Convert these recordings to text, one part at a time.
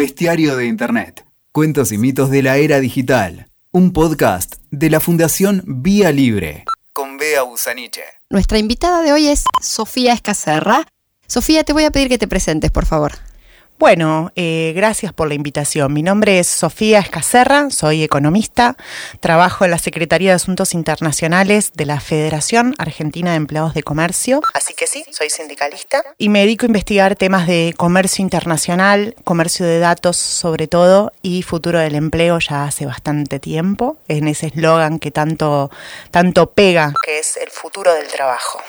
Bestiario de Internet. Cuentos y mitos de la era digital. Un podcast de la Fundación Vía Libre. Con Bea Busaniche. Nuestra invitada de hoy es Sofía Escacerra. Sofía, te voy a pedir que te presentes, por favor. Bueno, eh, gracias por la invitación. Mi nombre es Sofía Escacerra, soy economista, trabajo en la Secretaría de Asuntos Internacionales de la Federación Argentina de Empleados de Comercio, así que sí, soy sindicalista y me dedico a investigar temas de comercio internacional, comercio de datos sobre todo y futuro del empleo ya hace bastante tiempo, en ese eslogan que tanto, tanto pega, que es el futuro del trabajo.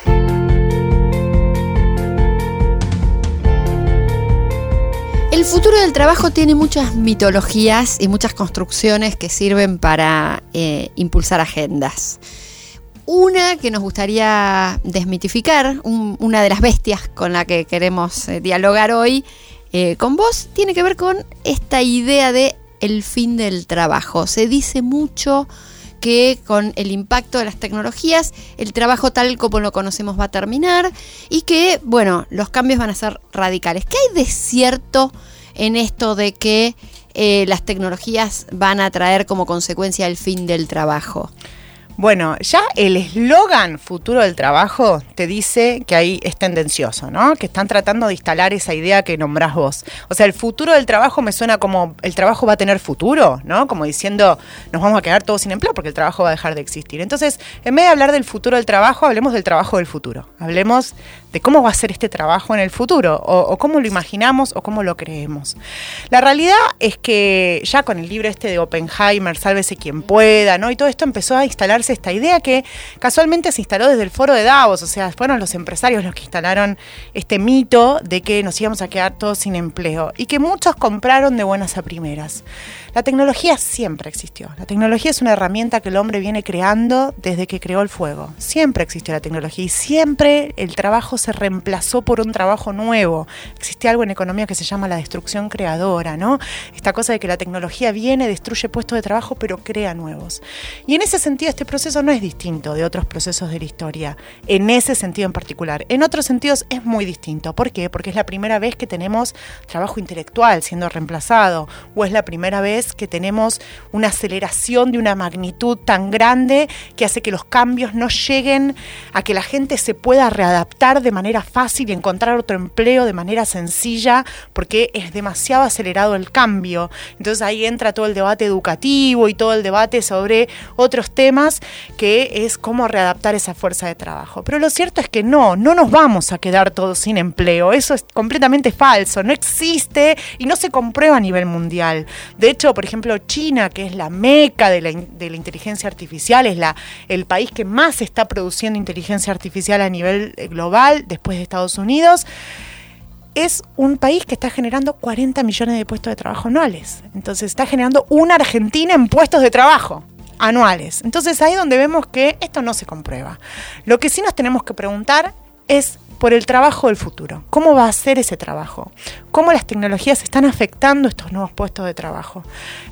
El futuro del trabajo tiene muchas mitologías y muchas construcciones que sirven para eh, impulsar agendas. Una que nos gustaría desmitificar, una de las bestias con la que queremos eh, dialogar hoy eh, con vos, tiene que ver con esta idea de el fin del trabajo. Se dice mucho que con el impacto de las tecnologías el trabajo tal como lo conocemos va a terminar y que, bueno, los cambios van a ser radicales. ¿Qué hay de cierto en esto de que eh, las tecnologías van a traer como consecuencia el fin del trabajo? Bueno, ya el eslogan futuro del trabajo te dice que ahí es tendencioso, ¿no? Que están tratando de instalar esa idea que nombrás vos. O sea, el futuro del trabajo me suena como el trabajo va a tener futuro, ¿no? Como diciendo, nos vamos a quedar todos sin empleo porque el trabajo va a dejar de existir. Entonces, en vez de hablar del futuro del trabajo, hablemos del trabajo del futuro. Hablemos de cómo va a ser este trabajo en el futuro, o, cómo lo imaginamos o cómo lo creemos. La realidad es que ya con el libro este de Oppenheimer, Sálvese quien pueda, ¿no? Y todo esto empezó a instalarse esta idea que casualmente se instaló desde el foro de Davos, o sea, fueron los empresarios los que instalaron este mito de que nos íbamos a quedar todos sin empleo y que muchos compraron de buenas a primeras. La tecnología siempre existió. La tecnología es una herramienta que el hombre viene creando desde que creó el fuego. Siempre existió la tecnología y siempre el trabajo se reemplazó por un trabajo nuevo. Existe algo en economía que se llama la destrucción creadora, ¿no? Esta cosa de que la tecnología viene, destruye puestos de trabajo, pero crea nuevos. Y en ese sentido este proceso no es distinto de otros procesos de la historia, en ese sentido en particular. En otros sentidos es muy distinto. ¿Por qué? Porque es la primera vez que tenemos trabajo intelectual siendo reemplazado, o es la primera vez que tenemos una aceleración de una magnitud tan grande que hace que los cambios no lleguen a que la gente se pueda readaptar de manera fácil y encontrar otro empleo de manera sencilla porque es demasiado acelerado el cambio. Entonces ahí entra todo el debate educativo y todo el debate sobre otros temas que es cómo readaptar esa fuerza de trabajo. Pero lo cierto es que no, no nos vamos a quedar todos sin empleo. Eso es completamente falso, no existe y no se comprueba a nivel mundial. De hecho, por ejemplo, China, que es la meca de la, inteligencia artificial, es la, el país que más está produciendo inteligencia artificial a nivel eh, global después de Estados Unidos, es un país que está generando 40 millones de puestos de trabajo anuales. Entonces está generando una Argentina en puestos de trabajo anuales. Entonces ahí donde vemos que esto no se comprueba. Lo que sí nos tenemos que preguntar es por el trabajo del futuro. ¿Cómo va a ser ese trabajo? ¿Cómo las tecnologías están afectando estos nuevos puestos de trabajo?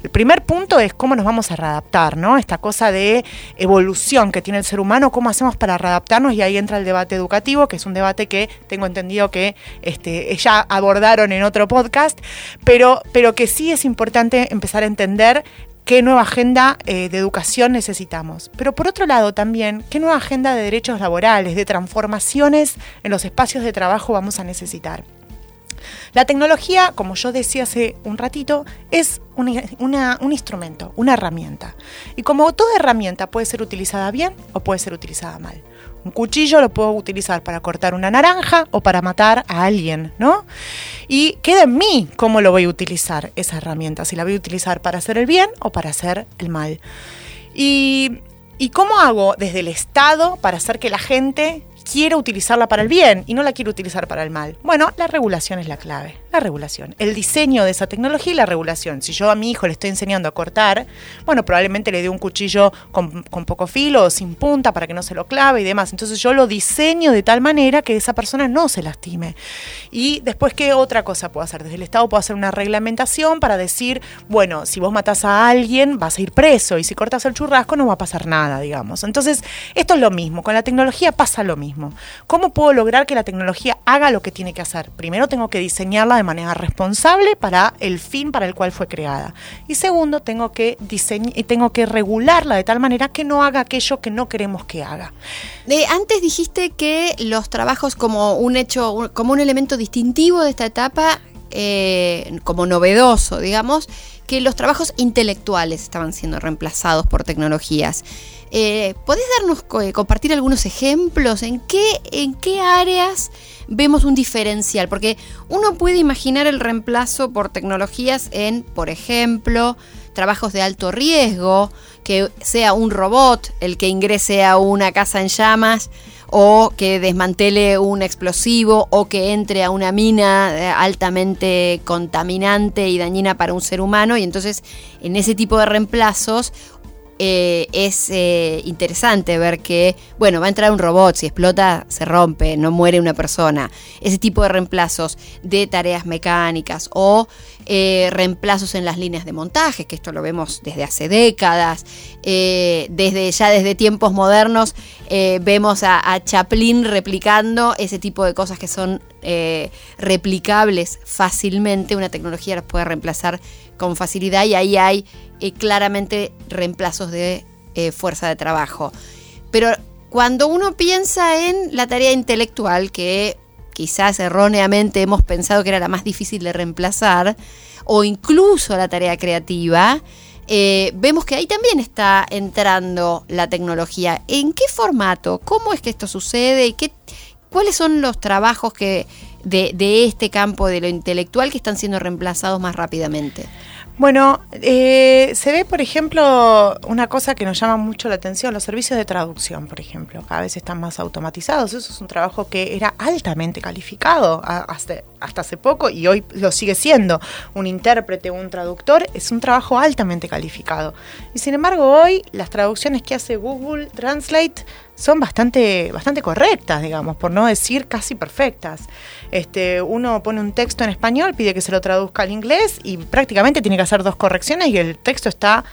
El primer punto es cómo nos vamos a readaptar, ¿no? Esta cosa de evolución que tiene el ser humano, cómo hacemos para readaptarnos y ahí entra el debate educativo, que es un debate que tengo entendido que este, ya abordaron en otro podcast, pero, pero que sí es importante empezar a entender qué nueva agenda eh, de educación necesitamos. Pero por otro lado también, qué nueva agenda de derechos laborales, de transformaciones en los espacios de trabajo vamos a necesitar. La tecnología, como yo decía hace un ratito, es un instrumento, una herramienta. Y como toda herramienta puede ser utilizada bien o puede ser utilizada mal. Un cuchillo lo puedo utilizar para cortar una naranja o para matar a alguien, ¿no? Y queda en mí cómo lo voy a utilizar esa herramienta, si la voy a utilizar para hacer el bien o para hacer el mal. Y, ¿y cómo hago desde el Estado para hacer que la gente quiero utilizarla para el bien y no la quiero utilizar para el mal. Bueno, la regulación es la clave. La regulación. El diseño de esa tecnología y la regulación. Si yo a mi hijo le estoy enseñando a cortar, bueno, probablemente le dé un cuchillo con, poco filo o sin punta para que no se lo clave y demás. Entonces yo lo diseño de tal manera que esa persona no se lastime. Y después, ¿qué otra cosa puedo hacer? Desde el Estado puedo hacer una reglamentación para decir, bueno, si vos matás a alguien, vas a ir preso y si cortas el churrasco no va a pasar nada, digamos. Entonces, esto es lo mismo. Con la tecnología pasa lo mismo. ¿Cómo puedo lograr que la tecnología haga lo que tiene que hacer? Primero tengo que diseñarla de manera responsable para el fin para el cual fue creada. Y segundo, tengo que tengo que regularla de tal manera que no haga aquello que no queremos que haga. antes dijiste que los trabajos como un hecho, como un elemento distintivo de esta etapa, eh, como novedoso, digamos, que los trabajos intelectuales estaban siendo reemplazados por tecnologías. Eh, ¿Podés darnos, eh, compartir algunos ejemplos? ¿En qué, ¿En qué áreas vemos un diferencial? Porque uno puede imaginar el reemplazo por tecnologías en, por ejemplo, trabajos de alto riesgo, que sea un robot el que ingrese a una casa en llamas o que desmantele un explosivo o que entre a una mina eh, altamente contaminante y dañina para un ser humano. Y entonces en ese tipo de reemplazos eh, es eh, interesante ver que, bueno, va a entrar un robot, si explota se rompe, no muere una persona. Ese tipo de reemplazos de tareas mecánicas o eh, reemplazos en las líneas de montaje, que esto lo vemos desde hace décadas, desde ya desde tiempos modernos vemos a, a, Chaplin replicando ese tipo de cosas que son replicables fácilmente, una tecnología las puede reemplazar con facilidad y ahí hay eh, claramente reemplazos de eh, fuerza de trabajo. Pero cuando uno piensa en la tarea intelectual, que quizás erróneamente hemos pensado que era la más difícil de reemplazar, o incluso la tarea creativa, eh, vemos que ahí también está entrando la tecnología. ¿En qué formato? ¿Cómo es que esto sucede? ¿Y qué, ¿Cuáles son los trabajos que, de este campo de lo intelectual que están siendo reemplazados más rápidamente? Bueno, eh, se ve, por ejemplo, una cosa que nos llama mucho la atención, los servicios de traducción, por ejemplo, cada vez están más automatizados. Eso es un trabajo que era altamente calificado hasta, hace poco y hoy lo sigue siendo. Un intérprete, un traductor, es un trabajo altamente calificado. Y sin embargo, hoy las traducciones que hace Google Translate son bastante, bastante correctas, digamos, por no decir casi perfectas. Este, uno pone un texto en español, pide que se lo traduzca al inglés y prácticamente tiene que hacer dos correcciones y el texto está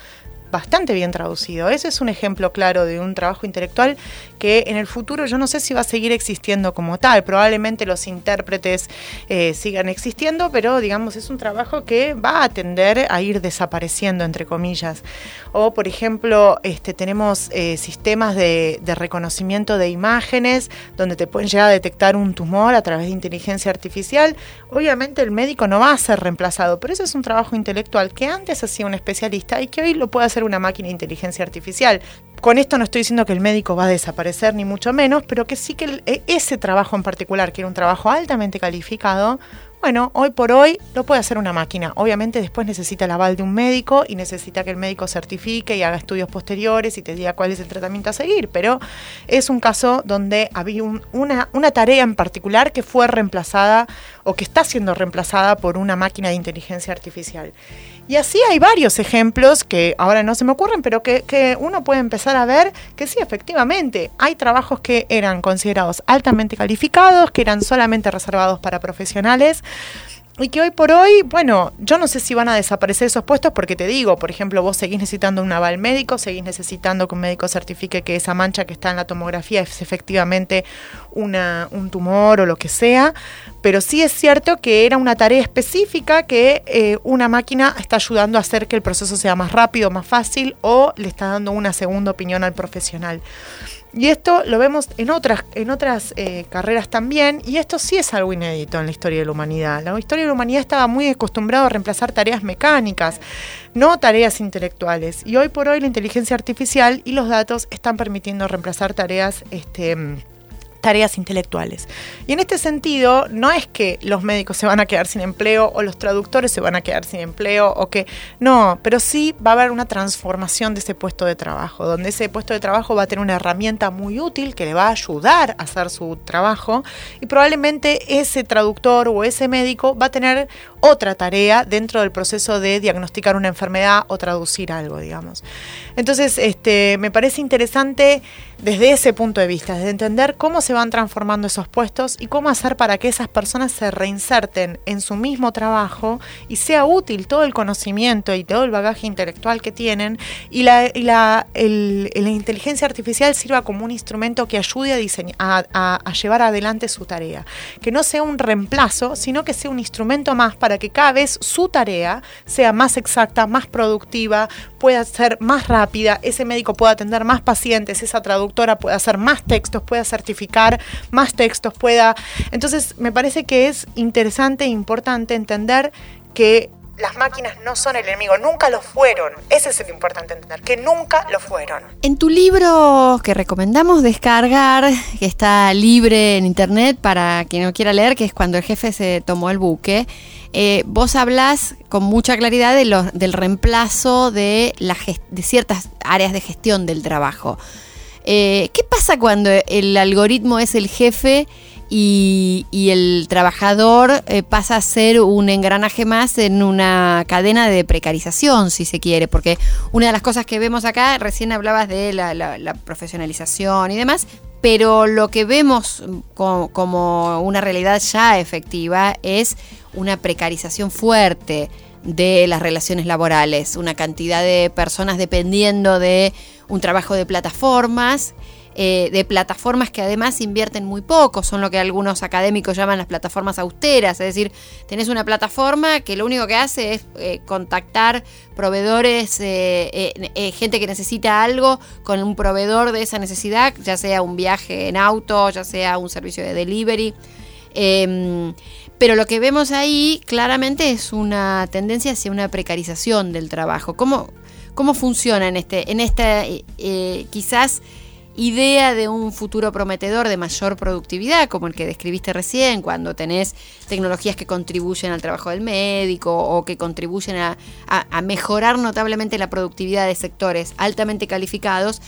bastante bien traducido. Ese es un ejemplo claro de un trabajo intelectual que en el futuro yo no sé si va a seguir existiendo como tal. Probablemente los intérpretes eh, sigan existiendo, pero digamos es un trabajo que va a tender a ir desapareciendo, entre comillas. O, por ejemplo, este, tenemos eh, sistemas de, de reconocimiento de imágenes donde te pueden llegar a detectar un tumor a través de inteligencia artificial. Obviamente el médico no va a ser reemplazado, pero ese es un trabajo intelectual que antes hacía un especialista y que hoy lo puede hacer una máquina de inteligencia artificial. Con esto no estoy diciendo que el médico va a desaparecer, ni mucho menos, pero que sí que e, ese trabajo en particular, que era un trabajo altamente calificado, bueno, hoy por hoy lo puede hacer una máquina. Obviamente después necesita el aval de un médico y necesita que el médico certifique y haga estudios posteriores y te diga cuál es el tratamiento a seguir. Pero es un caso donde había una tarea en particular que fue reemplazada o que está siendo reemplazada por una máquina de inteligencia artificial. Y así hay varios ejemplos que ahora no se me ocurren, pero que, uno puede empezar a ver que sí, efectivamente, hay trabajos que eran considerados altamente calificados, que eran solamente reservados para profesionales y que hoy por hoy, bueno, yo no sé si van a desaparecer esos puestos porque te digo, por ejemplo, vos seguís necesitando un aval médico, seguís necesitando que un médico certifique que esa mancha que está en la tomografía es efectivamente un tumor o lo que sea, pero sí es cierto que era una tarea específica que eh, una máquina está ayudando a hacer que el proceso sea más rápido, más fácil o le está dando una segunda opinión al profesional. Y esto lo vemos en otras, en otras eh, carreras también, y esto sí es algo inédito en la historia de la humanidad. La historia de la humanidad estaba muy acostumbrada a reemplazar tareas mecánicas, no tareas intelectuales. Y hoy por hoy la inteligencia artificial y los datos están permitiendo reemplazar tareas este, tareas intelectuales. Y en este sentido, no es que los médicos se van a quedar sin empleo o los traductores se van a quedar sin empleo o que no, pero sí va a haber una transformación de ese puesto de trabajo, donde ese puesto de trabajo va a tener una herramienta muy útil que le va a ayudar a hacer su trabajo y probablemente ese traductor o ese médico va a tener otra tarea dentro del proceso de diagnosticar una enfermedad o traducir algo, digamos. Entonces, este, me parece interesante desde ese punto de vista, desde entender cómo se van transformando esos puestos y cómo hacer para que esas personas se reinserten en su mismo trabajo y sea útil todo el conocimiento y todo el bagaje intelectual que tienen y la, la, inteligencia artificial sirva como un instrumento que ayude a, diseñar, a, llevar adelante su tarea. Que no sea un reemplazo, sino que sea un instrumento más para que cada vez su tarea sea más exacta, más productiva, pueda ser más rápida, ese médico pueda atender más pacientes, esa traductora pueda hacer más textos, pueda certificar más textos, pueda... Entonces me parece que es interesante e importante entender que las máquinas no son el enemigo, nunca lo fueron. Ese es el importante entender, que nunca lo fueron. En tu libro que recomendamos descargar, que está libre en internet para quien no quiera leer, que es cuando el jefe se tomó el buque, eh, vos hablas con mucha claridad de del reemplazo de, la de ciertas áreas de gestión del trabajo. Eh, ¿Qué pasa cuando el algoritmo es el jefe y, el trabajador eh, pasa a ser un engranaje más en una cadena de precarización, si se quiere? Porque una de las cosas que vemos acá, recién hablabas de la, profesionalización y demás, pero lo que vemos como una realidad ya efectiva es una precarización fuerte de las relaciones laborales, una cantidad de personas dependiendo de un trabajo de plataformas, eh, de plataformas que además invierten muy poco, son lo que algunos académicos llaman las plataformas austeras, es decir, tenés una plataforma que lo único que hace es eh, contactar proveedores, eh, gente que necesita algo con un proveedor de esa necesidad, ya sea un viaje en auto, ya sea un servicio de delivery. Em, pero lo que vemos ahí claramente es una tendencia hacia una precarización del trabajo. ¿Cómo, cómo funciona en, este, en esta quizás idea de un futuro prometedor de mayor productividad, como el que describiste recién, cuando tenés tecnologías que contribuyen al trabajo del médico o que contribuyen a, mejorar notablemente la productividad de sectores altamente calificados,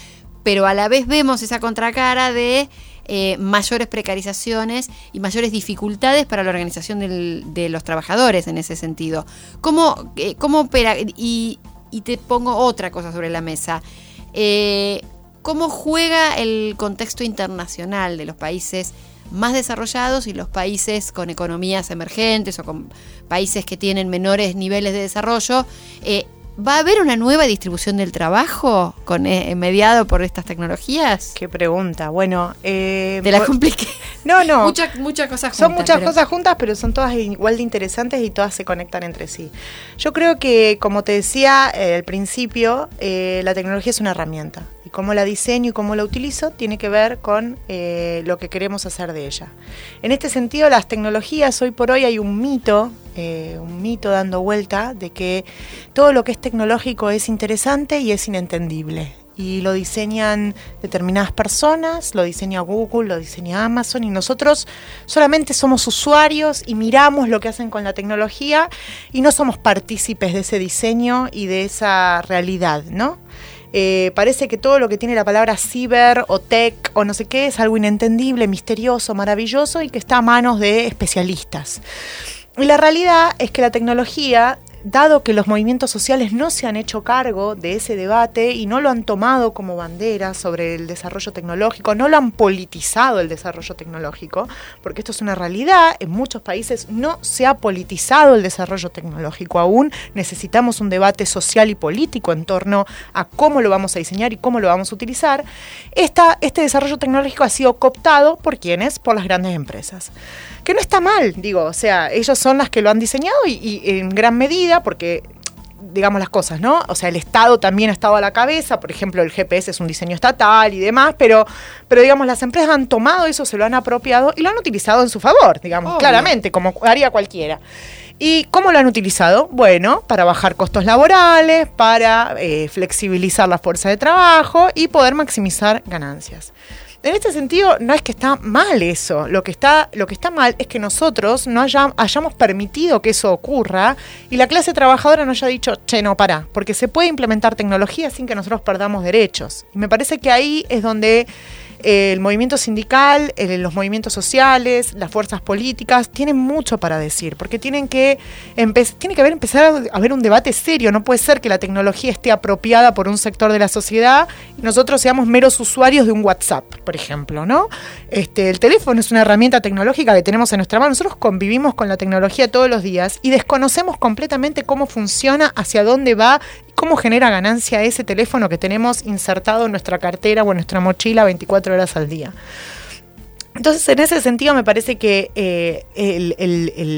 pero a la vez vemos esa contracara de eh, mayores precarizaciones y mayores dificultades para la organización de los trabajadores en ese sentido. ¿Cómo, eh, cómo opera? Y, te pongo otra cosa sobre la mesa. Eh, cómo juega el contexto internacional de los países más desarrollados y los países con economías emergentes o con países que tienen menores niveles de desarrollo. Eh, ¿Va a haber una nueva distribución del trabajo con, eh, mediado por estas tecnologías? Qué pregunta. Bueno, eh, te la compliqué. No, no. Muchas muchas cosas juntas. Son muchas cosas juntas, pero son todas igual de interesantes y todas se conectan entre sí. Yo creo que, como te decía eh, al principio, la tecnología es una herramienta y cómo la diseño y cómo la utilizo tiene que ver con eh, lo que queremos hacer de ella. En este sentido, las tecnologías, hoy por hoy hay un mito, eh, un mito dando vuelta de que todo lo que es tecnológico es interesante y es inentendible. Y lo diseñan determinadas personas, lo diseña Google, lo diseña Amazon, y nosotros solamente somos usuarios y miramos lo que hacen con la tecnología y no somos partícipes de ese diseño y de esa realidad, ¿no? Eh, parece que todo lo que tiene la palabra ciber o tech o no sé qué es algo inentendible, misterioso, maravilloso y que está a manos de especialistas. La realidad es que la tecnología dado que los movimientos sociales no se han hecho cargo de ese debate y no lo han tomado como bandera sobre el desarrollo tecnológico, no lo han politizado el desarrollo tecnológico, porque esto es una realidad, en muchos países no se ha politizado el desarrollo tecnológico aún, necesitamos un debate social y político en torno a cómo lo vamos a diseñar y cómo lo vamos a utilizar, este desarrollo tecnológico ha sido cooptado por quienes, por las grandes empresas que no está mal, digo, o sea, ellos son las que lo han diseñado y, en gran medida, porque digamos las cosas, ¿no? O sea, el Estado también ha estado a la cabeza, por ejemplo, el GPS es un diseño estatal y demás, pero, pero digamos, las empresas han tomado eso, se lo han apropiado y lo han utilizado en su favor, digamos, claramente, como haría cualquiera. ¿Y cómo lo han utilizado? Bueno, para bajar costos laborales, para eh, flexibilizar la fuerza de trabajo y poder maximizar ganancias. En este sentido, no es que está mal eso. Lo que está, lo que está mal es que nosotros no hayamos permitido que eso ocurra y la clase trabajadora no haya dicho, che, no, para, porque se puede implementar tecnología sin que nosotros perdamos derechos. Y me parece que ahí es donde el movimiento sindical, los movimientos sociales, las fuerzas políticas, tienen mucho para decir, porque tienen que, tiene que haber, empezar a haber un debate serio. No puede ser que la tecnología esté apropiada por un sector de la sociedad y nosotros seamos meros usuarios de un WhatsApp, por ejemplo, ¿no? Este, el teléfono es una herramienta tecnológica que tenemos en nuestra mano. Nosotros convivimos con la tecnología todos los días y desconocemos completamente cómo funciona, hacia dónde va cómo genera ganancia ese teléfono que tenemos insertado en nuestra cartera o en nuestra mochila 24 horas al día. Entonces, en ese sentido, me parece que eh,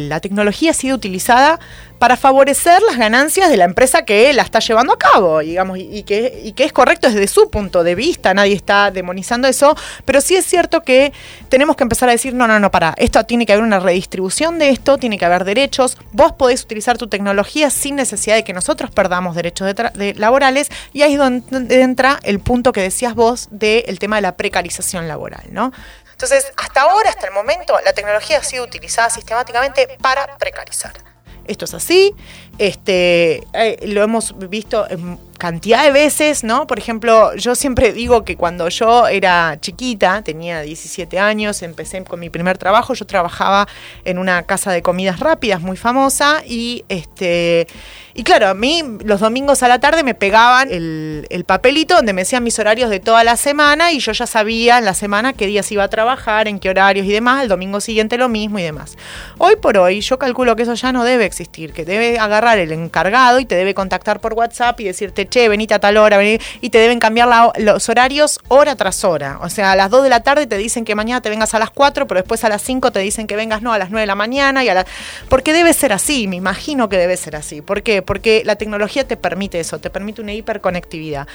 la tecnología ha sido utilizada para favorecer las ganancias de la empresa que la está llevando a cabo, digamos, y, que, es correcto desde su punto de vista, nadie está demonizando eso, pero sí es cierto que tenemos que empezar a decir, no, no, no, para, esto tiene que haber una redistribución de esto, tiene que haber derechos, vos podés utilizar tu tecnología sin necesidad de que nosotros perdamos derechos laborales, y ahí es donde entra el punto que decías vos del tema de la precarización laboral, ¿no? Entonces, hasta ahora, hasta el momento, la tecnología ha sido utilizada sistemáticamente para precarizar. Esto es así, este, eh, lo hemos visto en cantidad de veces, ¿no? Por ejemplo, yo siempre digo que cuando yo era chiquita, tenía 17 años, empecé con mi primer trabajo, yo trabajaba en una casa de comidas rápidas muy famosa y este y claro, a mí los domingos a la tarde me pegaban el, papelito donde me decían mis horarios de toda la semana y yo ya sabía en la semana qué días iba a trabajar, en qué horarios y demás, el domingo siguiente lo mismo y demás. Hoy por hoy yo calculo que eso ya no debe existir, que debe agarrar el encargado y te debe contactar por WhatsApp y decirte, che, venite a tal hora, y te deben cambiar los horarios hora tras hora. O sea, a las 2 de la tarde te dicen que mañana te vengas a las 4, pero después a las 5 te dicen que vengas no a las 9 de la mañana y a la... Porque debe ser así, me imagino que debe ser así. ¿Por qué? Porque la tecnología te permite eso, te permite una hiperconectividad.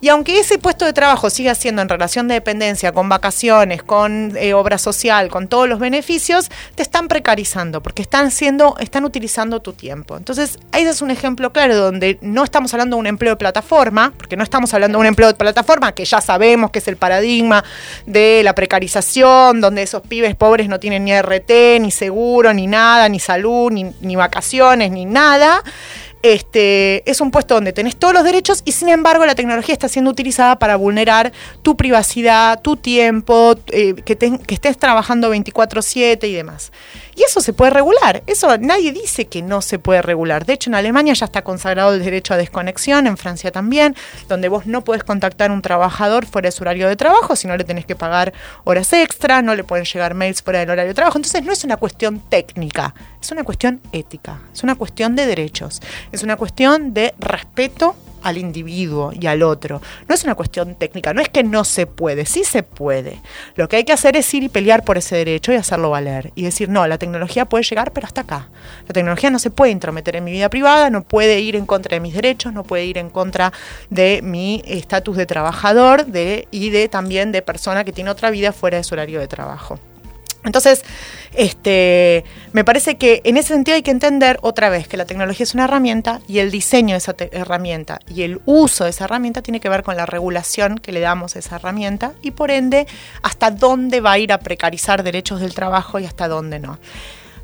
Y aunque ese puesto de trabajo siga siendo en relación de dependencia, con vacaciones, con eh, obra social, con todos los beneficios, te están precarizando porque están siendo, están utilizando tu tiempo. Entonces, ese es un ejemplo claro donde no estamos hablando de un empleo plataforma, porque no estamos hablando de un empleo de plataforma, que ya sabemos que es el paradigma de la precarización, donde esos pibes pobres no tienen ni RT, ni seguro, ni nada, ni salud, ni, ni vacaciones, ni nada. Este, es un puesto donde tenés todos los derechos y sin embargo la tecnología está siendo utilizada para vulnerar tu privacidad, tu tiempo, eh, que, que estés trabajando 24/7 y demás. Y eso se puede regular. Eso nadie dice que no se puede regular. De hecho, en Alemania ya está consagrado el derecho a desconexión, en Francia también, donde vos no podés contactar a un trabajador fuera de su horario de trabajo, si no le tenés que pagar horas extra, no le pueden llegar mails fuera del horario de trabajo. Entonces no es una cuestión técnica, es una cuestión ética, es una cuestión de derechos, es una cuestión de respeto al individuo y al otro. No es una cuestión técnica, no es que no se puede, sí se puede. Lo que hay que hacer es ir y pelear por ese derecho y hacerlo valer. Y decir, no, la tecnología puede llegar, pero hasta acá. La tecnología no se puede intrometer en mi vida privada, no puede ir en contra de mis derechos, no puede ir en contra de mi estatus de trabajador de, y de también de persona que tiene otra vida fuera de su horario de trabajo. Entonces, este, me parece que en ese sentido hay que entender otra vez que la tecnología es una herramienta y el diseño de esa herramienta y el uso de esa herramienta tiene que ver con la regulación que le damos a esa herramienta y por ende hasta dónde va a ir a precarizar derechos del trabajo y hasta dónde no.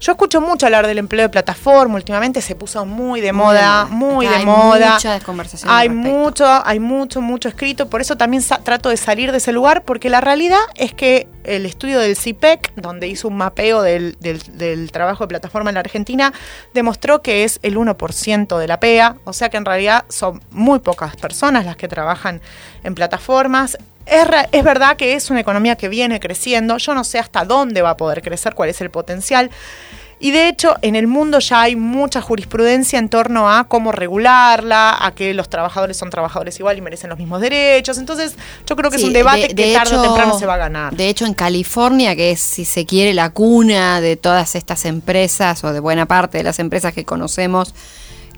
Yo escucho mucho hablar del empleo de plataforma, últimamente se puso muy de moda, muy de moda. Hay mucha conversación. Hay mucho, hay mucho, mucho escrito, por eso también trato de salir de ese lugar, porque la realidad es que el estudio del CIPEC, e donde hizo un mapeo del, del trabajo de plataforma en la Argentina, demostró que es el 1% de la PEA, o sea que en realidad son muy pocas personas las que trabajan en plataformas. Es, verdad que es una economía que viene creciendo, yo no sé hasta dónde va a poder crecer, cuál es el potencial. Y de hecho, en el mundo ya hay mucha jurisprudencia en torno a cómo regularla, a que los trabajadores son trabajadores igual y merecen los mismos derechos. Entonces, yo creo que es un debate que tarde o temprano se va a ganar. De hecho, en California, que es, si se quiere, la cuna de todas estas empresas o de buena parte de las empresas que conocemos,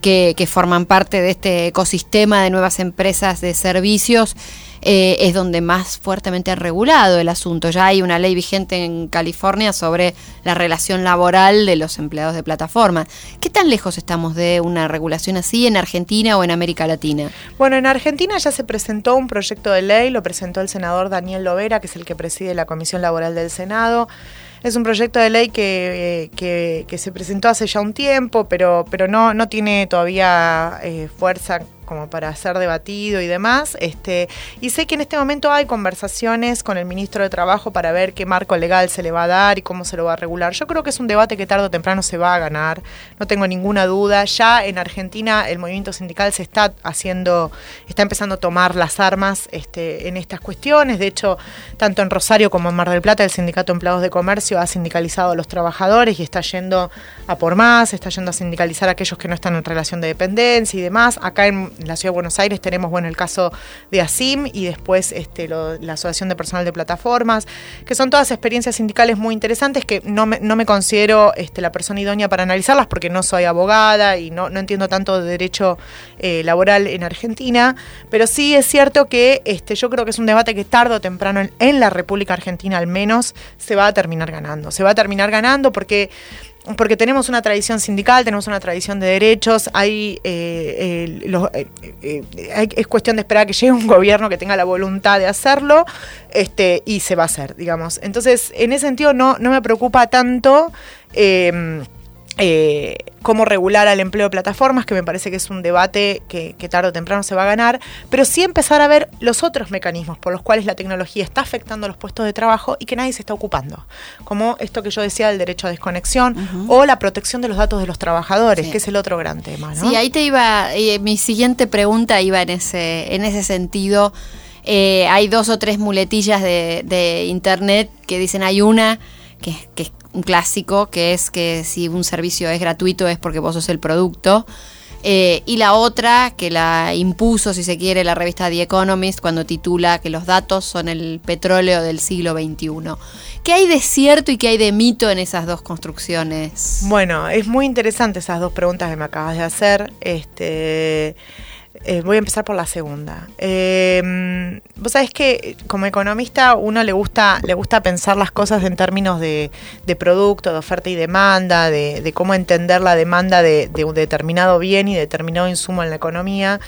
que, que forman parte de este ecosistema de nuevas empresas de servicios, eh, es donde más fuertemente ha regulado el asunto. Ya hay una ley vigente en California sobre la relación laboral de los empleados de plataforma. ¿Qué tan lejos estamos de una regulación así en Argentina o en América Latina? Bueno, en Argentina ya se presentó un proyecto de ley, lo presentó el senador Daniel Lovera, que es el que preside la Comisión Laboral del Senado. Es un proyecto de ley que, que, se presentó hace ya un tiempo, pero, pero no, no tiene todavía eh, fuerza como para ser debatido y demás. Este, y sé que en este momento hay conversaciones con el ministro de Trabajo para ver qué marco legal se le va a dar y cómo se lo va a regular. Yo creo que es un debate que tarde o temprano se va a ganar, no tengo ninguna duda. Ya en Argentina el movimiento sindical se está haciendo, está empezando a tomar las armas este, en estas cuestiones. De hecho, tanto en Rosario como en Mar del Plata, el Sindicato de Empleados de Comercio ha sindicalizado a los trabajadores y está yendo a por más, está yendo a sindicalizar a aquellos que no están en relación de dependencia y demás. Acá en la Ciudad de Buenos Aires tenemos bueno el caso de ASIM y después este, la Asociación de Personal de Plataformas, que son todas experiencias sindicales muy interesantes que no me, no me considero este, la persona idónea para analizarlas porque no soy abogada y no, no entiendo tanto de derecho eh, laboral en Argentina, pero sí es cierto que este, yo creo que es un debate que tarde o temprano en, en la República Argentina al menos se va a terminar ganando. Se va a terminar ganando porque porque tenemos una tradición sindical, tenemos una tradición de derechos, hay, eh, eh, eh, es cuestión de esperar que llegue un gobierno que tenga la voluntad de hacerlo este, y se va a hacer, digamos. Entonces, en ese sentido no, no me preocupa tanto eh, cómo regular al empleo de plataformas, que me parece que es un debate que, tarde o temprano se va a ganar, pero sí empezar a ver los otros mecanismos por los cuales la tecnología está afectando los puestos de trabajo y que nadie se está ocupando, como esto que yo decía del derecho a desconexión o la protección de los datos de los trabajadores, que es el otro gran tema. Sí, ahí te iba, eh, mi siguiente pregunta iba en ese, en ese sentido. Eh, hay dos o tres muletillas de, internet que dicen hay una que, que, un clásico, que es que si un servicio es gratuito es porque vos sos el producto. Eh, y la otra, que la impuso, si se quiere, la revista The Economist cuando titula que los datos son el petróleo del siglo XXI. ¿Qué hay de cierto y qué hay de mito en esas dos construcciones? Bueno, es muy interesante esas dos preguntas que me acabas de hacer. Este. Eh, voy a empezar por la segunda. Eh, Vos sabés que como economista uno le gusta, le gusta pensar las cosas en términos de, producto, de oferta y demanda, de, cómo entender la demanda de, un determinado bien y determinado insumo en la economía.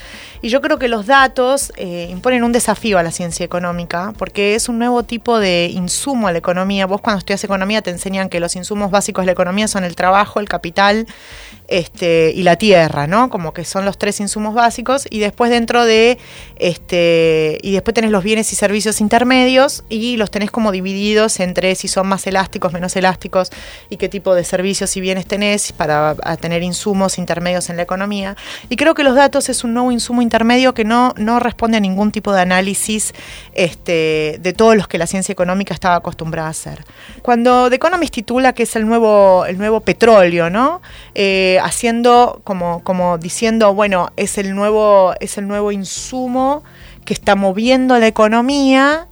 Y yo creo que los datos eh, imponen un desafío a la ciencia económica porque es un nuevo tipo de insumo a la economía. Vos cuando estudias economía te enseñan que los insumos básicos de la economía son el trabajo, el capital este, y la tierra, ¿no? Como que son los tres insumos básicos y después dentro de este y después tenés los bienes y servicios intermedios y los tenés como divididos entre si son más elásticos, menos elásticos y qué tipo de servicios y bienes tenés para tener insumos intermedios en la economía. Y creo que los datos es un nuevo insumo intermedio que no, no responde a ningún tipo de análisis este, de todos los que la ciencia económica estaba acostumbrada a hacer. Cuando The Economist titula que es el nuevo, el nuevo petróleo, ¿no? Eh, haciendo como, como diciendo, bueno, es el nuevo, es el nuevo insumo que está moviendo la economía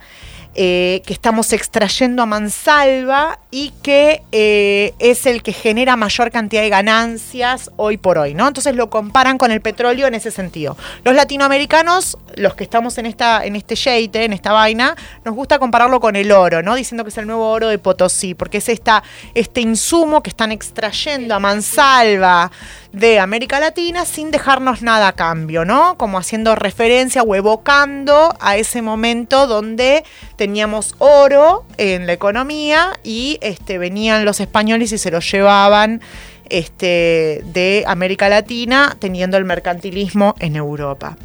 eh, que estamos extrayendo a mansalva y que eh, es el que genera mayor cantidad de ganancias hoy por hoy, ¿no? Entonces lo comparan con el petróleo en ese sentido. Los latinoamericanos, los que estamos en esta, en este yeite, en esta vaina, nos gusta compararlo con el oro, ¿no? Diciendo que es el nuevo oro de Potosí, porque es esta, este insumo que están extrayendo a mansalva de América Latina sin dejarnos nada a cambio, ¿no? Como haciendo referencia o evocando a ese momento donde teníamos oro en la economía y este, venían los españoles y se lo llevaban este, de América Latina, teniendo el mercantilismo en Europa.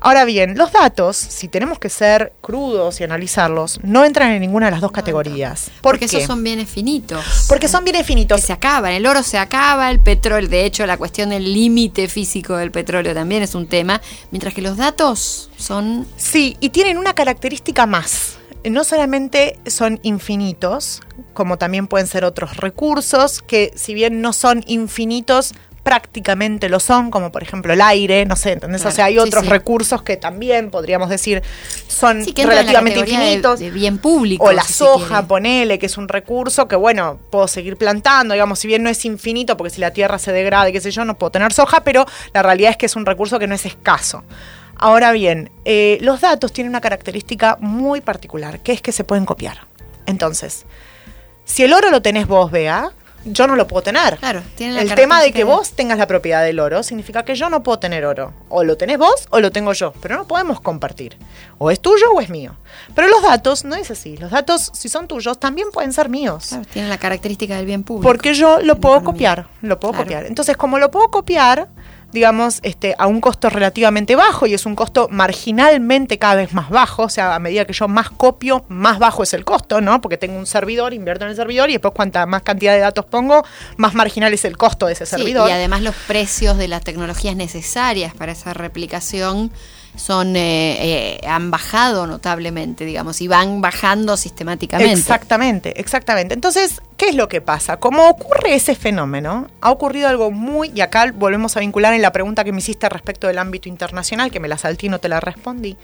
Ahora bien, los datos, si tenemos que ser crudos y analizarlos, no entran en ninguna de las dos categorías. Porque esos son bienes finitos. Porque son bienes finitos. se acaban, el oro se acaba, el petróleo, de hecho la cuestión del límite físico del petróleo también es un tema, mientras que los datos son... Sí, y tienen una característica más no solamente son infinitos, como también pueden ser otros recursos, que si bien no son infinitos, prácticamente lo son, como por ejemplo el aire, no sé, ¿entendés? o sea, hay otros recursos que también podríamos decir son relativamente infinitos. De, bien público. O la soja, ponele, que es un recurso que, bueno, puedo seguir plantando, digamos, si bien no es infinito, porque si la tierra se degrada y qué sé yo, no puedo tener soja, pero la realidad es que es un recurso que no es escaso. Ahora bien, eh, los datos tienen una característica muy particular, que es que se pueden copiar. Entonces, si el oro lo tenés vos, Bea, yo no lo puedo tener. Claro, tiene El tema de que vos tengas la propiedad del oro significa que yo no puedo tener oro. O lo tenés vos o lo tengo yo, pero no podemos compartir. O es tuyo o es mío. Pero los datos no es así. Los datos, si son tuyos, también pueden ser míos. Claro, tienen la característica del bien público. Porque yo lo puedo copiar, lo puedo copiar. Entonces, como lo puedo copiar, digamos, este, a un costo relativamente bajo y es un costo marginalmente cada vez más bajo, o sea, a medida que yo más copio, más bajo es el costo, ¿no? Porque tengo un servidor, invierto en el servidor y después cuanta más cantidad de datos pongo, más marginal es el costo de ese servidor. Y además los precios de las tecnologías necesarias para esa replicación son eh, eh, han bajado notablemente, digamos, y van bajando sistemáticamente. Exactamente, exactamente. Entonces, ¿qué es lo que pasa? Como ocurre ese fenómeno, ha ocurrido algo muy, y acá volvemos a vincular en la pregunta que me hiciste respecto del ámbito internacional, que me la salté y no te la respondí.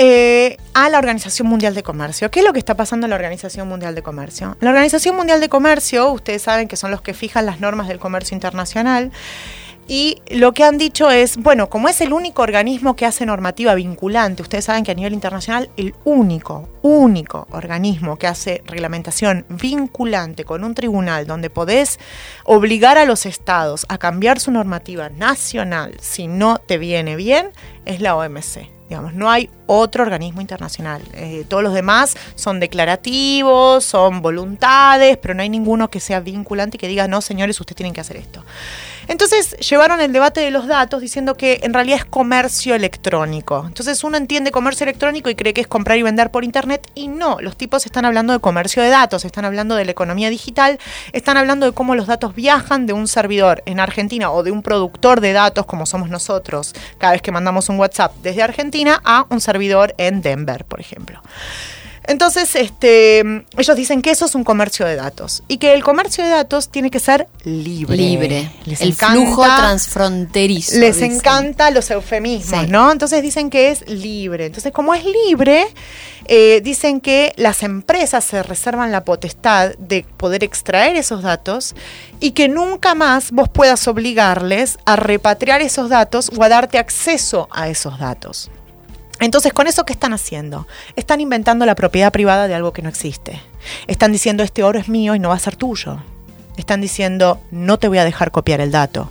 Eh, a la Organización Mundial de Comercio. ¿Qué es lo que está pasando en la Organización Mundial de Comercio? La Organización Mundial de Comercio, ustedes saben que son los que fijan las normas del comercio internacional, y lo que han dicho es, bueno, como es el único organismo que hace normativa vinculante, ustedes saben que a nivel internacional el único, único organismo que hace reglamentación vinculante con un tribunal donde podés obligar a los estados a cambiar su normativa nacional si no te viene bien, es la OMC. Digamos, no hay otro organismo internacional. Eh, todos los demás son declarativos, son voluntades, pero no hay ninguno que sea vinculante y que diga, no, señores, ustedes tienen que hacer esto. Entonces llevaron el debate de los datos diciendo que en realidad es comercio electrónico. Entonces uno entiende comercio electrónico y cree que es comprar y vender por internet y no, los tipos están hablando de comercio de datos, están hablando de la economía digital, están hablando de cómo los datos viajan de un servidor en Argentina o de un productor de datos como somos nosotros cada vez que mandamos un WhatsApp desde Argentina a un servidor en Denver, por ejemplo. Entonces, este, ellos dicen que eso es un comercio de datos y que el comercio de datos tiene que ser libre. Libre. el flujo transfronterizo. Les encanta los eufemismos, ¿no? Entonces dicen que es libre. Entonces, como es libre, eh, dicen que las empresas se reservan la potestad de poder extraer esos datos y que nunca más vos puedas obligarles a repatriar esos datos o a darte acceso a esos datos. Entonces, ¿con eso qué están haciendo? Están inventando la propiedad privada de algo que no existe. Están diciendo, este oro es mío y no va a ser tuyo. Están diciendo, no te voy a dejar copiar el dato.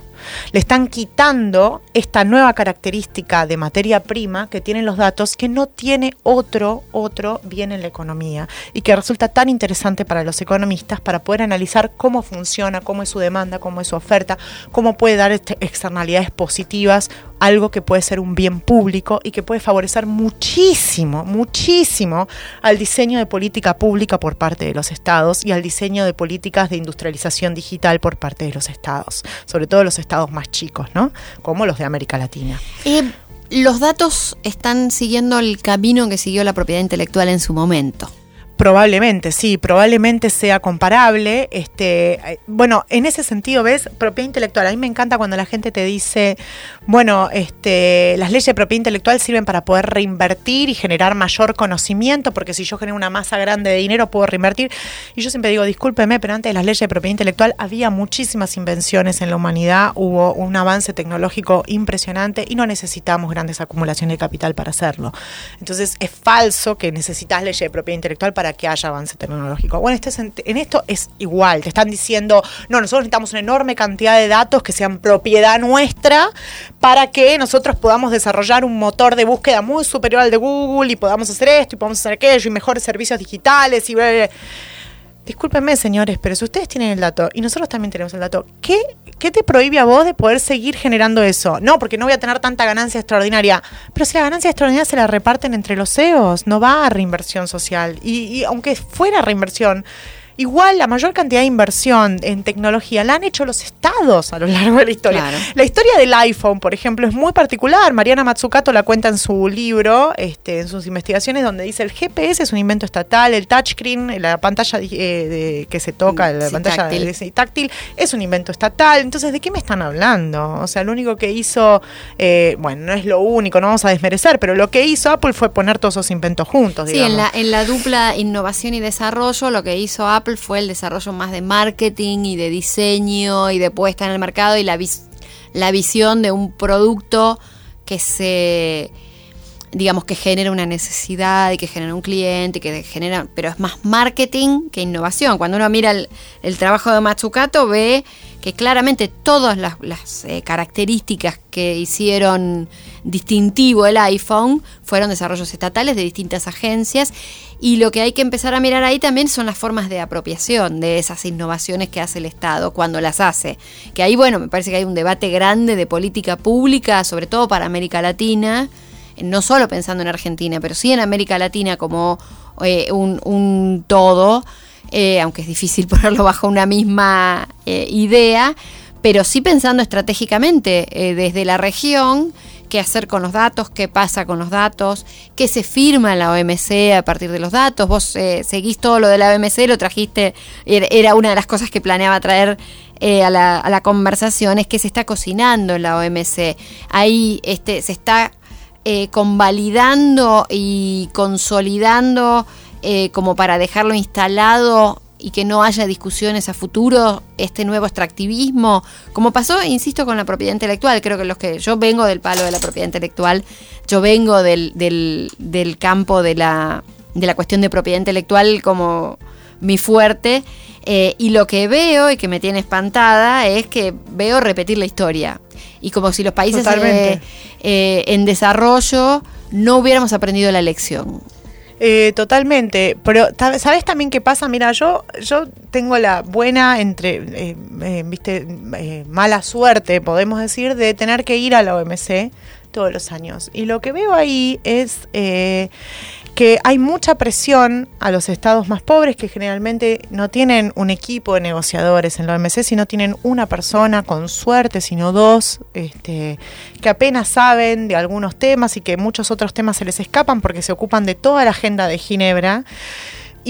Le están quitando esta nueva característica de materia prima que tienen los datos que no tiene otro, otro bien en la economía y que resulta tan interesante para los economistas para poder analizar cómo funciona, cómo es su demanda, cómo es su oferta, cómo puede dar este, externalidades positivas, algo que puede ser un bien público y que puede favorecer muchísimo, muchísimo al diseño de política pública por parte de los estados y al diseño de políticas de industrialización digital por parte de los estados, sobre todo los estados más chicos, ¿no? Como los de América Latina. Eh, los datos están siguiendo el camino que siguió la propiedad intelectual en su momento. Probablemente, sí, probablemente sea comparable. Este, eh, bueno, en ese sentido, ¿ves? Propiedad intelectual. A mí me encanta cuando la gente te dice, bueno, este, las leyes de propiedad intelectual sirven para poder reinvertir y generar mayor conocimiento, porque si yo genero una masa grande de dinero, puedo reinvertir. Y yo siempre digo, discúlpeme, pero antes de las leyes de propiedad intelectual había muchísimas invenciones en la humanidad, hubo un avance tecnológico impresionante y no necesitamos grandes acumulaciones de capital para hacerlo. Entonces, es falso que necesitas leyes de propiedad intelectual para que haya avance tecnológico. Bueno, este, en esto es igual, te están diciendo, no, nosotros necesitamos una enorme cantidad de datos que sean propiedad nuestra para que nosotros podamos desarrollar un motor de búsqueda muy superior al de Google y podamos hacer esto y podamos hacer aquello y mejores servicios digitales y... Discúlpenme, señores, pero si ustedes tienen el dato y nosotros también tenemos el dato, ¿qué, ¿qué te prohíbe a vos de poder seguir generando eso? No, porque no voy a tener tanta ganancia extraordinaria. Pero si la ganancia extraordinaria se la reparten entre los CEOs, no va a reinversión social. Y, y aunque fuera reinversión, Igual la mayor cantidad de inversión en tecnología la han hecho los estados a lo largo de la historia. La historia del iPhone, por ejemplo, es muy particular. Mariana Matsukato la cuenta en su libro, este, en sus investigaciones, donde dice el GPS es un invento estatal, el touchscreen, la pantalla eh, que se toca, la pantalla táctil. táctil, es un invento estatal. Entonces, ¿de qué me están hablando? O sea, lo único que hizo, eh, bueno, no es lo único, no vamos a desmerecer, pero lo que hizo Apple fue poner todos esos inventos juntos. Sí, en la, en la dupla innovación y desarrollo, lo que hizo Apple fue el desarrollo más de marketing y de diseño y de puesta en el mercado y la, visión de un producto que se digamos que genera una necesidad y que genera un cliente, que genera, pero es más marketing que innovación. Cuando uno mira el, trabajo de Matsukato ve que claramente todas las, eh, características que hicieron distintivo el iPhone fueron desarrollos estatales de distintas agencias Y lo que hay que empezar a mirar ahí también son las formas de apropiación de esas innovaciones que hace el Estado cuando las hace. Que ahí, bueno, me parece que hay un debate grande de política pública, sobre todo para América Latina, no solo pensando en Argentina, pero sí en América Latina como eh, un, todo, eh, aunque es difícil ponerlo bajo una misma eh, idea, pero sí pensando estratégicamente desde la región qué hacer con los datos, qué pasa con los datos, qué se firma en la OMC a partir de los datos. Vos eh, seguís todo lo de la OMC, lo trajiste, era una de las cosas que planeaba traer eh, a, la, conversación, es que se está cocinando en la OMC. Ahí este, se está eh, convalidando y consolidando como para dejarlo instalado y que no haya discusiones a futuro, este nuevo extractivismo, como pasó, insisto, con la propiedad intelectual. Creo que los que yo vengo del palo de la propiedad intelectual, yo vengo del, del, campo de la, de la cuestión de propiedad intelectual como mi fuerte. Eh, y lo que veo y que me tiene espantada es que veo repetir la historia. Y como si los países eh, eh, en desarrollo no hubiéramos aprendido la lección. Eh, totalmente, pero ¿sabes también qué pasa? Mira, yo, yo tengo la buena, entre, eh, eh, viste, mala suerte, podemos decir, de tener que ir a la OMC todos los años. Y lo que veo ahí es que hay mucha presión a los estados más pobres que generalmente no tienen un equipo de negociadores en la OMC, sino tienen una persona con suerte, sino dos, este, que apenas saben de algunos temas y que muchos otros temas se les escapan porque se ocupan de toda la agenda de Ginebra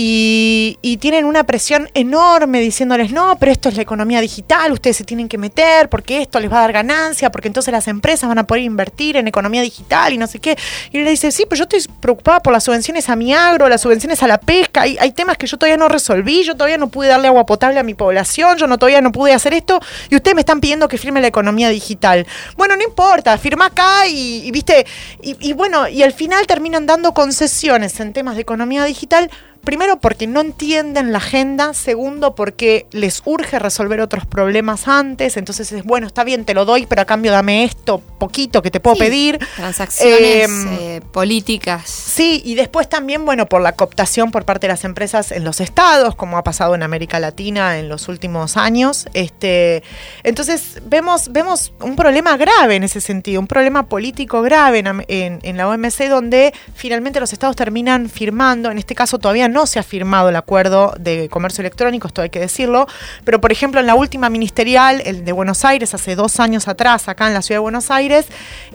y, tienen una presión enorme diciéndoles, no, pero esto es la economía digital, ustedes se tienen que meter porque esto les va a dar ganancia, porque entonces las empresas van a poder invertir en economía digital y no sé qué. Y le dice, sí, pero yo estoy preocupada por las subvenciones a mi agro, las subvenciones a la pesca, hay, temas que yo todavía no resolví, yo todavía no pude darle agua potable a mi población, yo no todavía no pude hacer esto, y ustedes me están pidiendo que firme la economía digital. Bueno, no importa, firma acá y, viste, y, y bueno, y al final terminan dando concesiones en temas de economía digital Primero porque no entienden la agenda, segundo porque les urge resolver otros problemas antes, entonces es bueno, está bien, te lo doy, pero a cambio dame esto poquito que te puedo pedir. Transacciones em, eh, políticas. Sí, y después también, bueno, por la cooptación por parte de las empresas en los estados, como ha pasado en América Latina en los últimos años. Este, entonces vemos, vemos un problema grave en ese sentido, un problema político grave en, en la OMC donde finalmente los estados terminan firmando, en este caso todavía no se ha firmado el acuerdo de comercio electrónico, esto hay que decirlo, pero por ejemplo en la última ministerial, el de Buenos Aires, hace dos años atrás, acá en la ciudad de Buenos Aires,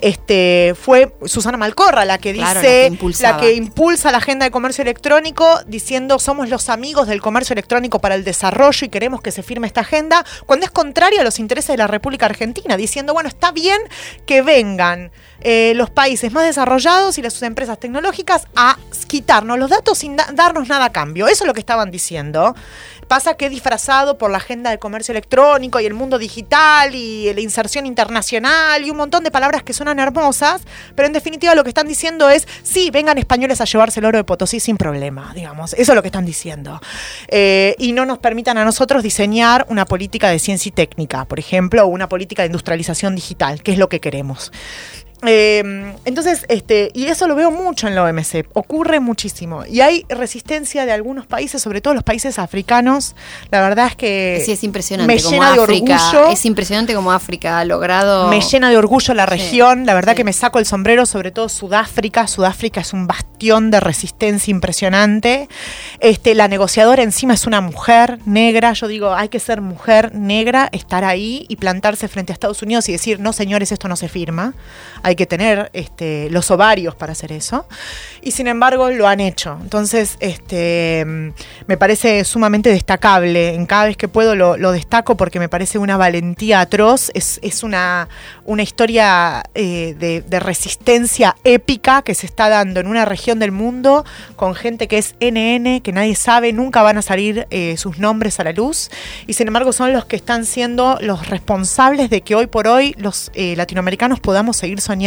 este, fue Susana Malcorra la que dice, la, que impulsa la agenda de comercio electrónico, diciendo somos los amigos del comercio electrónico para el desarrollo y queremos que se firme esta agenda, cuando es contrario a los intereses de la República Argentina, diciendo, bueno, está bien que vengan eh, los países más desarrollados y las sus empresas tecnológicas a quitarnos los datos sin darnos nada a cambio. Eso es lo que estaban diciendo. Pasa que disfrazado por la agenda de comercio electrónico y el mundo digital y la inserción internacional y un montón de palabras que suenan hermosas, pero en definitiva lo que están diciendo es, sí, vengan españoles a llevarse el oro de Potosí sin problema, digamos. Eso es lo que están diciendo. Eh, y no nos permitan a nosotros diseñar una política de ciencia y técnica, por ejemplo, o una política de industrialización digital, que es lo que queremos. Em, entonces, este, y eso lo veo mucho en la OMC, ocurre muchísimo. Y hay resistencia de algunos países, sobre todo los países africanos. La verdad es que sí, es impresionante me llena de orgullo. Es impresionante como África ha logrado. Me llena de orgullo la región. la verdad que me saco el sombrero, sobre todo Sudáfrica. Sudáfrica es un bastión de resistencia impresionante. Este, la negociadora encima es una mujer negra. Yo digo, hay que ser mujer negra, estar ahí y plantarse frente a Estados Unidos y decir, no, señores, esto no se firma. Hay hay que tener este, los ovarios para hacer eso. Y sin embargo lo han hecho. Entonces, este, me parece sumamente destacable. En cada vez que puedo lo, destaco porque me parece una valentía atroz. Es, una, una historia eh, de, resistencia épica que se está dando en una región del mundo con gente que es NN, que nadie sabe, nunca van a salir eh, sus nombres a la luz. Y sin embargo son los que están siendo los responsables de que hoy por hoy los eh, latinoamericanos podamos seguir soñando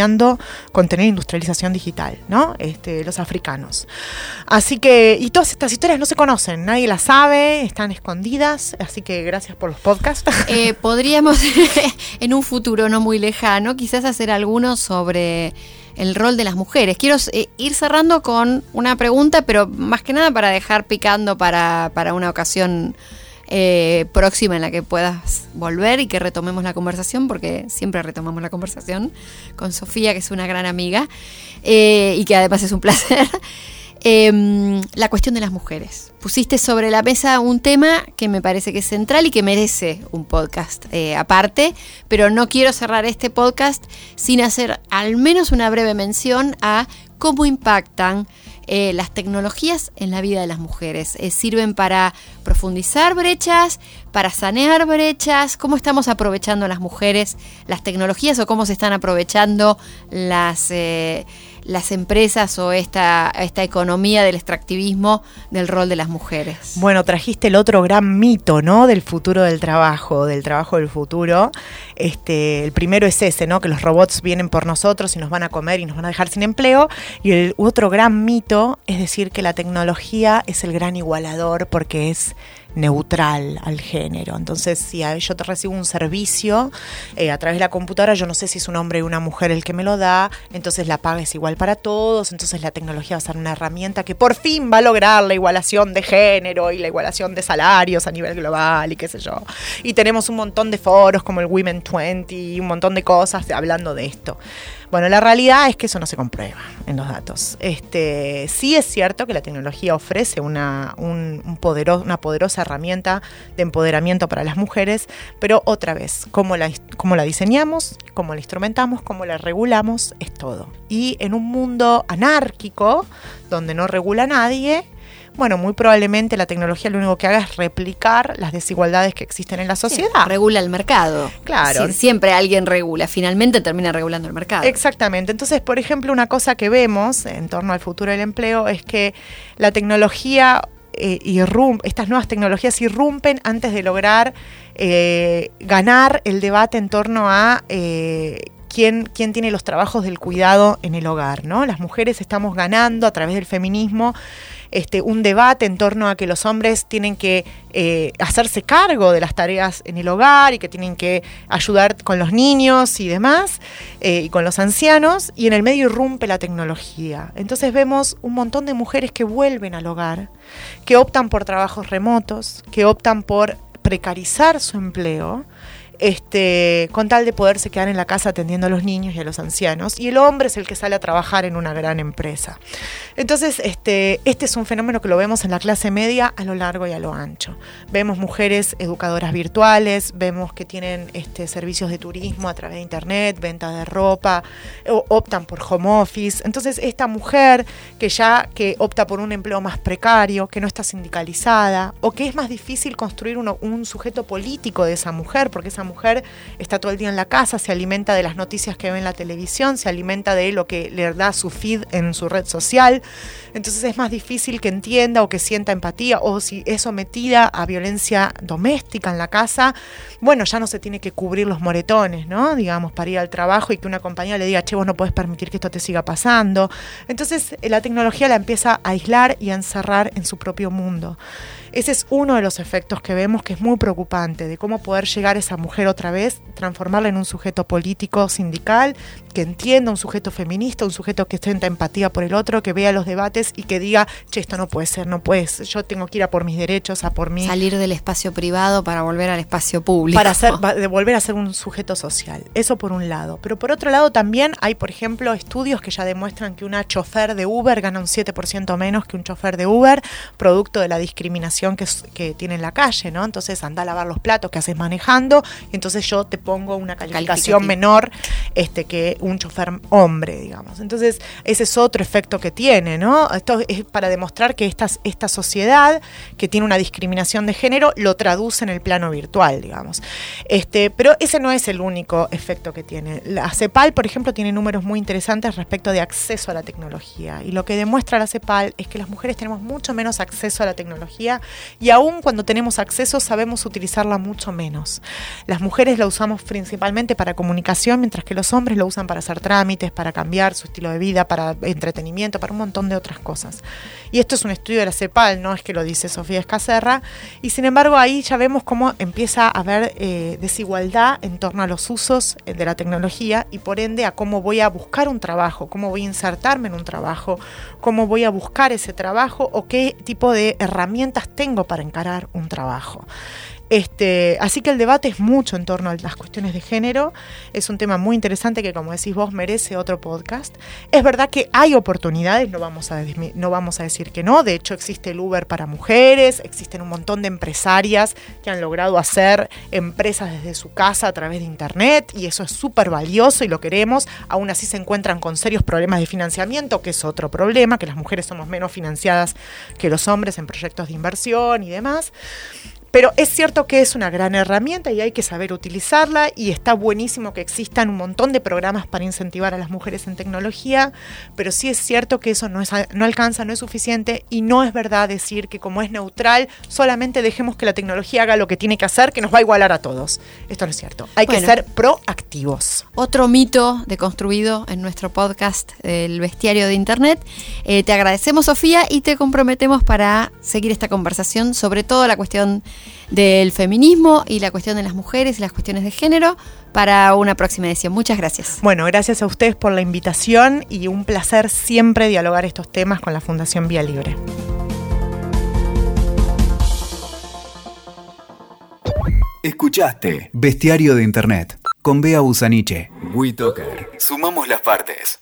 con tener industrialización digital, ¿no? Este, los africanos. Así que, y todas estas historias no se conocen, nadie las sabe, están escondidas, así que gracias por los podcasts. Eh, podríamos, en un futuro no muy lejano, quizás hacer algunos sobre el rol de las mujeres. Quiero eh, ir cerrando con una pregunta, pero más que nada para dejar picando para, para una ocasión eh, próxima en la que puedas volver y que retomemos la conversación, porque siempre retomamos la conversación con Sofía, que es una gran amiga eh, y que además es un placer. Em, la cuestión de las mujeres. Pusiste sobre la mesa un tema que me parece que es central y que merece un podcast eh, aparte, pero no quiero cerrar este podcast sin hacer al menos una breve mención a cómo impactan eh, las tecnologías en la vida de las mujeres. Eh, sirven para profundizar brechas, para sanear brechas, cómo estamos aprovechando las mujeres las tecnologías o cómo se están aprovechando las las empresas o esta, esta economía del extractivismo del rol de las mujeres. Bueno, trajiste el otro gran mito, ¿no? Del futuro del trabajo, del trabajo del futuro. Este, el primero es ese, ¿no? Que los robots vienen por nosotros y nos van a comer y nos van a dejar sin empleo. Y el otro gran mito es decir que la tecnología es el gran igualador porque es neutral al género. Entonces, si yo te recibo un servicio eh, a través de la computadora, yo no sé si es un hombre o una mujer el que me lo da, entonces la paga es igual para todos, entonces la tecnología va a ser una herramienta que por fin va a lograr la igualación de género y la igualación de salarios a nivel global y qué sé yo. Y tenemos un montón de foros como el Women 20 y un montón de cosas hablando de esto. Bueno, la realidad es que eso no se comprueba en los datos. Este, sí es cierto que la tecnología ofrece una, un, una poderosa herramienta de empoderamiento para las mujeres, pero otra vez, cómo la, cómo la diseñamos, cómo la instrumentamos, cómo la regulamos, es todo. Y en un mundo anárquico, donde no regula nadie, bueno, muy probablemente la tecnología lo único que haga es replicar las desigualdades que existen en la sociedad. regula el mercado. Claro. siempre alguien regula, finalmente termina regulando el mercado. Exactamente. Entonces, por ejemplo, una cosa que vemos en torno al futuro del empleo es que la tecnología eh, estas nuevas tecnologías irrumpen antes de lograr eh, ganar el debate en torno a eh, quién, quién tiene los trabajos del cuidado en el hogar. ¿no? Las mujeres estamos ganando a través del feminismo este, un debate en torno a que los hombres tienen que eh, hacerse cargo de las tareas en el hogar y que tienen que ayudar con los niños y demás, eh, y con los ancianos, y en el medio irrumpe la tecnología. Entonces vemos un montón de mujeres que vuelven al hogar, que optan por trabajos remotos, que optan por precarizar su empleo este, con tal de poderse quedar en la casa atendiendo a los niños y a los ancianos, y el hombre es el que sale a trabajar en una gran empresa. Entonces, este, este es un fenómeno que lo vemos en la clase media a lo largo y a lo ancho. Vemos mujeres educadoras virtuales, vemos que tienen este, servicios de turismo a través de internet, venta de ropa, optan por home office. Entonces, esta mujer que ya que opta por un empleo más precario, que no está sindicalizada, o que es más difícil construir un sujeto político de esa mujer, porque esa mujer está todo el día en la casa, se alimenta de las noticias que ve en la televisión, se alimenta de lo que le da su feed en su red social. Entonces es más difícil que entienda o que sienta empatía o si es sometida a violencia doméstica en la casa, bueno, ya no se tiene que cubrir los moretones, ¿no? Digamos, para ir al trabajo y que una compañía le diga, che, vos no puedes permitir que esto te siga pasando. Entonces la tecnología la empieza a aislar y a encerrar en su propio mundo. Ese es uno de los efectos que vemos que es muy preocupante, de cómo poder llegar a esa mujer otra vez, transformarla en un sujeto político, sindical, que entienda, un sujeto feminista, un sujeto que sienta empatía por el otro, que vea los debates y que diga, che, esto no puede ser, no puede ser, yo tengo que ir a por mis derechos, a por mí. Salir del espacio privado para volver al espacio público. Para ser, de volver a ser un sujeto social. Eso por un lado. Pero por otro lado también hay, por ejemplo, estudios que ya demuestran que una chofer de Uber gana un 7% menos que un chofer de Uber, producto de la discriminación que, tiene en la calle, ¿no? Entonces anda a lavar los platos que haces manejando y entonces yo te pongo una calificación menor este, que un chofer hombre, digamos. Entonces ese es otro efecto que tiene, ¿no? Esto es para demostrar que esta, esta sociedad que tiene una discriminación de género lo traduce en el plano virtual, digamos. Este, pero ese no es el único efecto que tiene. La CEPAL, por ejemplo, tiene números muy interesantes respecto de acceso a la tecnología. Y lo que demuestra la CEPAL es que las mujeres tenemos mucho menos acceso a la tecnología y aún cuando tenemos acceso sabemos utilizarla mucho menos. las mujeres lo usamos principalmente para comunicación, mientras que los hombres lo usan para hacer trámites, para cambiar su estilo de vida, para entretenimiento, para un montón de otras cosas. Y esto es un estudio de la CEPAL, no es que lo dice Sofía Escacerra, y sin embargo ahí ya vemos cómo empieza a haber eh, desigualdad en torno a los usos eh, de la tecnología y por ende a cómo voy a buscar un trabajo, cómo voy a insertarme en un trabajo, cómo voy a buscar ese trabajo o qué tipo de herramientas tengo para encarar un trabajo. Este, así que el debate es mucho en torno a las cuestiones de género. Es un tema muy interesante que, como decís vos, merece otro podcast. Es verdad que hay oportunidades, no vamos a, no vamos a decir que no. De hecho, existe el Uber para mujeres, existen un montón de empresarias que han logrado hacer empresas desde su casa a través de Internet y eso es súper valioso y lo queremos. Aún así se encuentran con serios problemas de financiamiento, que es otro problema, que las mujeres somos menos financiadas que los hombres en proyectos de inversión y demás. Pero es cierto que es una gran herramienta y hay que saber utilizarla y está buenísimo que existan un montón de programas para incentivar a las mujeres en tecnología, pero sí es cierto que eso no, es, no alcanza, no es suficiente y no es verdad decir que como es neutral, solamente dejemos que la tecnología haga lo que tiene que hacer, que nos va a igualar a todos. Esto no es cierto. Hay que ser proactivos. Otro mito deconstruido en nuestro podcast, El Bestiario de Internet. Eh, te agradecemos, Sofía, y te comprometemos para seguir esta conversación sobre todo la cuestión del feminismo y la cuestión de las mujeres y las cuestiones de género para una próxima edición. Muchas gracias. Bueno, gracias a ustedes por la invitación y un placer siempre dialogar estos temas con la Fundación Vía Libre. Escuchaste Bestiario de Internet con Bea Busaniche. WeToker. Sumamos las partes.